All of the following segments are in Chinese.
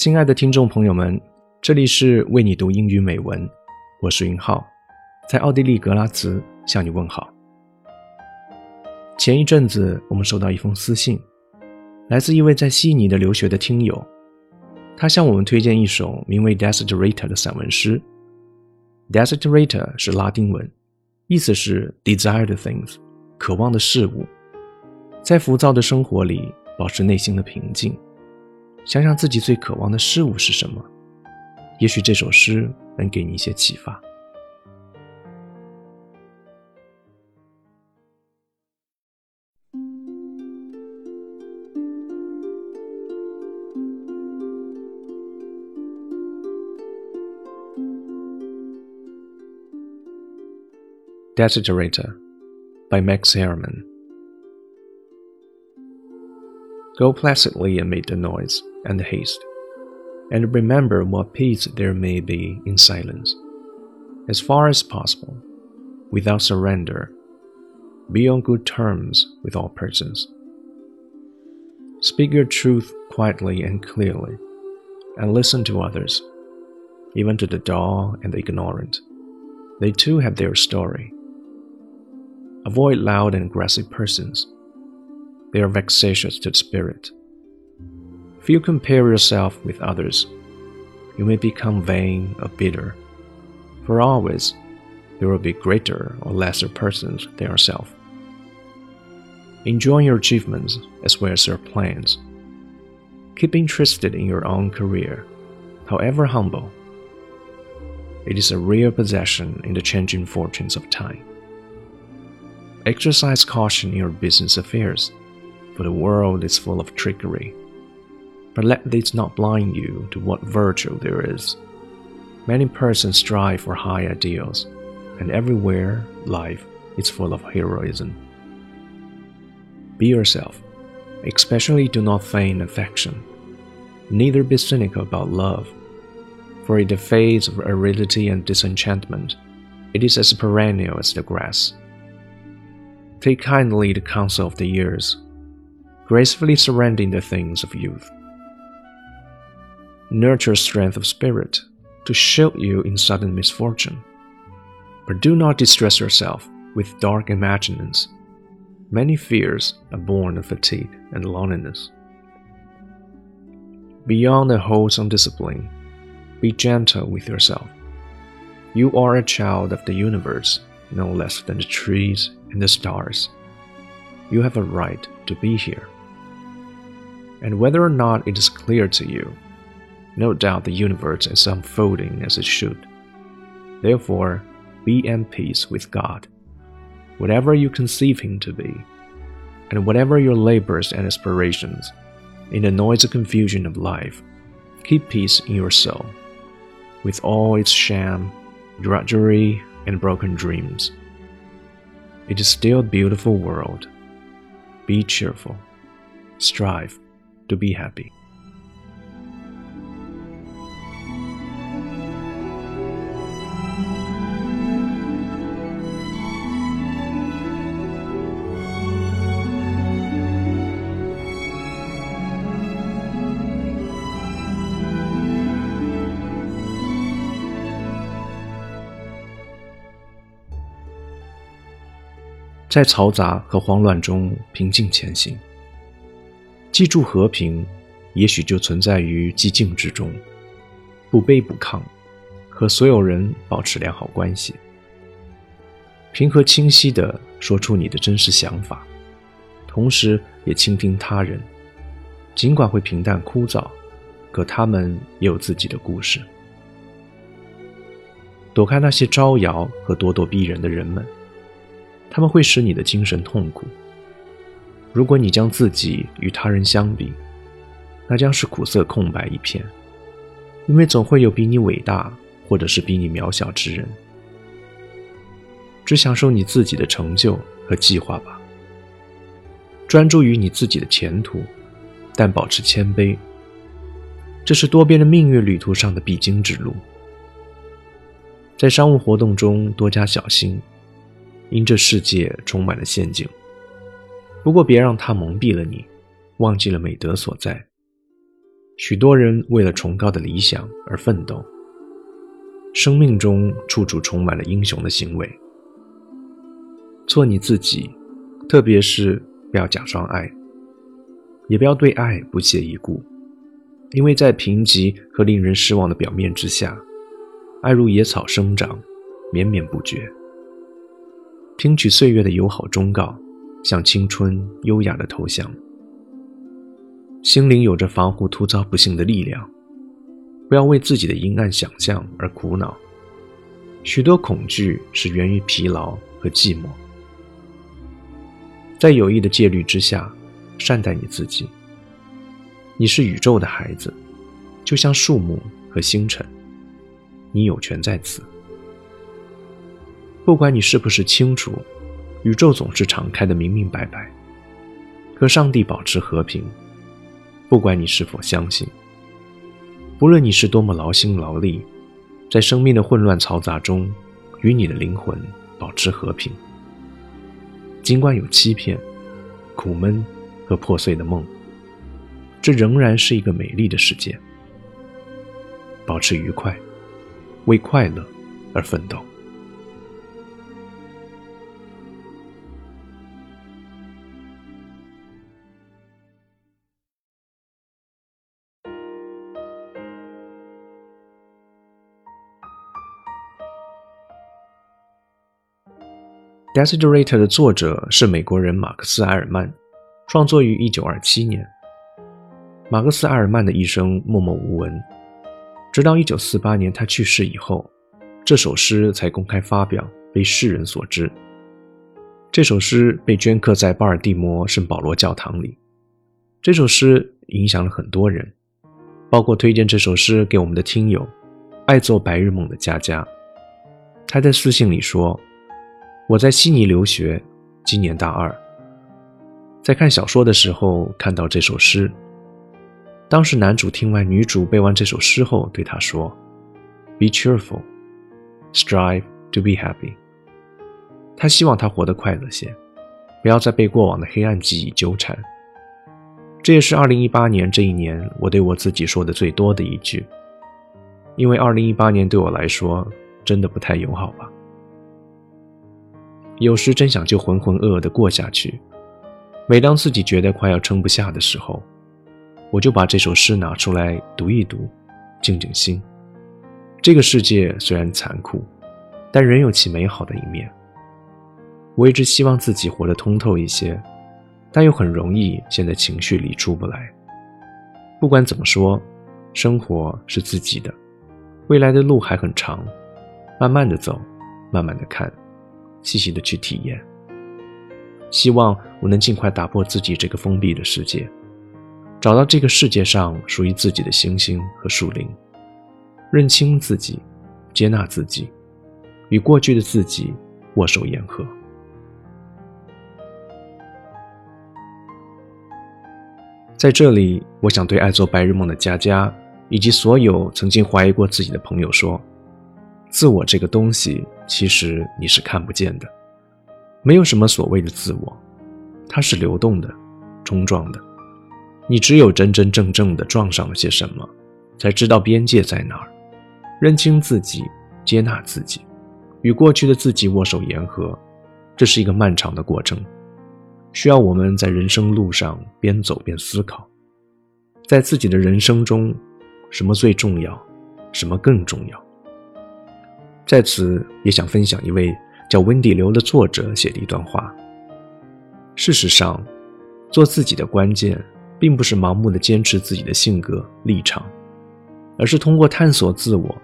亲爱的听众朋友们，这里是为你读英语美文，我是云浩，在奥地利格拉茨向你问好。前一阵子，我们收到一封私信，来自一位在悉尼的留学的听友，他向我们推荐一首名为《Desiderata》的散文诗。Desiderata 是拉丁文，意思是 desired things，渴望的事物。在浮躁的生活里，保持内心的平静。想想自己最渴望的事物是什么，也许这首诗能给你一些启发。Desiderator by Max Herrmann. Go placidly amid the noise and the haste, and remember what peace there may be in silence. As far as possible, without surrender, be on good terms with all persons. Speak your truth quietly and clearly, and listen to others, even to the dull and the ignorant. They too have their story. Avoid loud and aggressive persons. They are vexatious to the spirit. If you compare yourself with others, you may become vain or bitter, for always there will be greater or lesser persons than yourself. Enjoy your achievements as well as your plans. Keep interested in your own career, however humble. It is a real possession in the changing fortunes of time. Exercise caution in your business affairs, for the world is full of trickery but let this not blind you to what virtue there is. Many persons strive for high ideals, and everywhere life is full of heroism. Be yourself, especially do not feign affection. Neither be cynical about love, for in the phase of aridity and disenchantment, it is as perennial as the grass. Take kindly the counsel of the years, gracefully surrendering the things of youth nurture strength of spirit to shield you in sudden misfortune. But do not distress yourself with dark imaginings. Many fears are born of fatigue and loneliness. Beyond a wholesome discipline, be gentle with yourself. You are a child of the universe, no less than the trees and the stars. You have a right to be here. And whether or not it is clear to you no doubt the universe is unfolding as it should. Therefore, be at peace with God, whatever you conceive Him to be, and whatever your labors and aspirations, in the noise and confusion of life, keep peace in your soul, with all its sham, drudgery, and broken dreams. It is still a beautiful world. Be cheerful. Strive to be happy. 在嘈杂和慌乱中平静前行。记住和平，也许就存在于寂静之中，不卑不亢，和所有人保持良好关系，平和清晰地说出你的真实想法，同时也倾听他人，尽管会平淡枯燥，可他们也有自己的故事。躲开那些招摇和咄咄逼人的人们。他们会使你的精神痛苦。如果你将自己与他人相比，那将是苦涩空白一片，因为总会有比你伟大或者是比你渺小之人。只享受你自己的成就和计划吧，专注于你自己的前途，但保持谦卑。这是多变的命运旅途上的必经之路。在商务活动中多加小心。因这世界充满了陷阱，不过别让它蒙蔽了你，忘记了美德所在。许多人为了崇高的理想而奋斗，生命中处处充满了英雄的行为。做你自己，特别是不要假装爱，也不要对爱不屑一顾，因为在贫瘠和令人失望的表面之下，爱如野草生长，绵绵不绝。听取岁月的友好忠告，向青春优雅的投降。心灵有着防护突遭不幸的力量，不要为自己的阴暗想象而苦恼。许多恐惧是源于疲劳和寂寞。在有意的戒律之下，善待你自己。你是宇宙的孩子，就像树木和星辰，你有权在此。不管你是不是清楚，宇宙总是敞开的明明白白，和上帝保持和平。不管你是否相信，不论你是多么劳心劳力，在生命的混乱嘈杂中，与你的灵魂保持和平。尽管有欺骗、苦闷和破碎的梦，这仍然是一个美丽的世界。保持愉快，为快乐而奋斗。《Desiderator》的作者是美国人马克思·埃尔曼，创作于1927年。马克思·埃尔曼的一生默默无闻，直到1948年他去世以后，这首诗才公开发表，被世人所知。这首诗被镌刻在巴尔的摩圣保罗教堂里。这首诗影响了很多人，包括推荐这首诗给我们的听友——爱做白日梦的佳佳。他在私信里说。我在悉尼留学，今年大二。在看小说的时候看到这首诗。当时男主听完女主背完这首诗后，对她说：“Be cheerful, strive to be happy。”他希望他活得快乐些，不要再被过往的黑暗记忆纠缠。这也是2018年这一年我对我自己说的最多的一句，因为2018年对我来说真的不太友好吧。有时真想就浑浑噩噩的过下去。每当自己觉得快要撑不下的时候，我就把这首诗拿出来读一读，静静心。这个世界虽然残酷，但仍有其美好的一面。我一直希望自己活得通透一些，但又很容易陷在情绪里出不来。不管怎么说，生活是自己的，未来的路还很长，慢慢的走，慢慢的看。细细的去体验，希望我能尽快打破自己这个封闭的世界，找到这个世界上属于自己的星星和树林，认清自己，接纳自己，与过去的自己握手言和。在这里，我想对爱做白日梦的佳佳，以及所有曾经怀疑过自己的朋友说。自我这个东西，其实你是看不见的，没有什么所谓的自我，它是流动的、冲撞的。你只有真真正正的撞上了些什么，才知道边界在哪儿。认清自己，接纳自己，与过去的自己握手言和，这是一个漫长的过程，需要我们在人生路上边走边思考，在自己的人生中，什么最重要，什么更重要。在此也想分享一位叫温蒂流的作者写的一段话。事实上，做自己的关键，并不是盲目的坚持自己的性格立场，而是通过探索自我，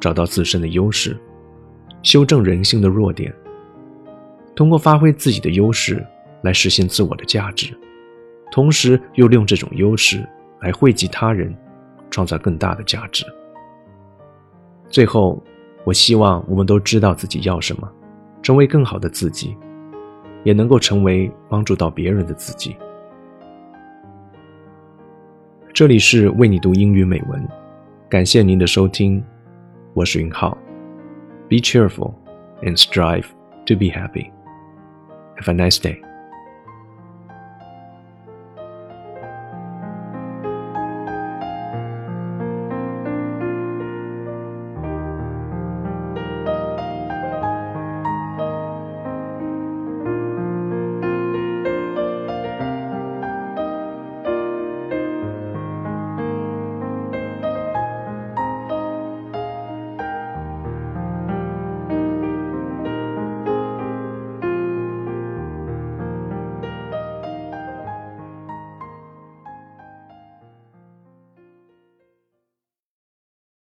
找到自身的优势，修正人性的弱点，通过发挥自己的优势来实现自我的价值，同时又利用这种优势来惠及他人，创造更大的价值。最后。我希望我们都知道自己要什么，成为更好的自己，也能够成为帮助到别人的自己。这里是为你读英语美文，感谢您的收听，我是云浩。Be cheerful and strive to be happy. Have a nice day.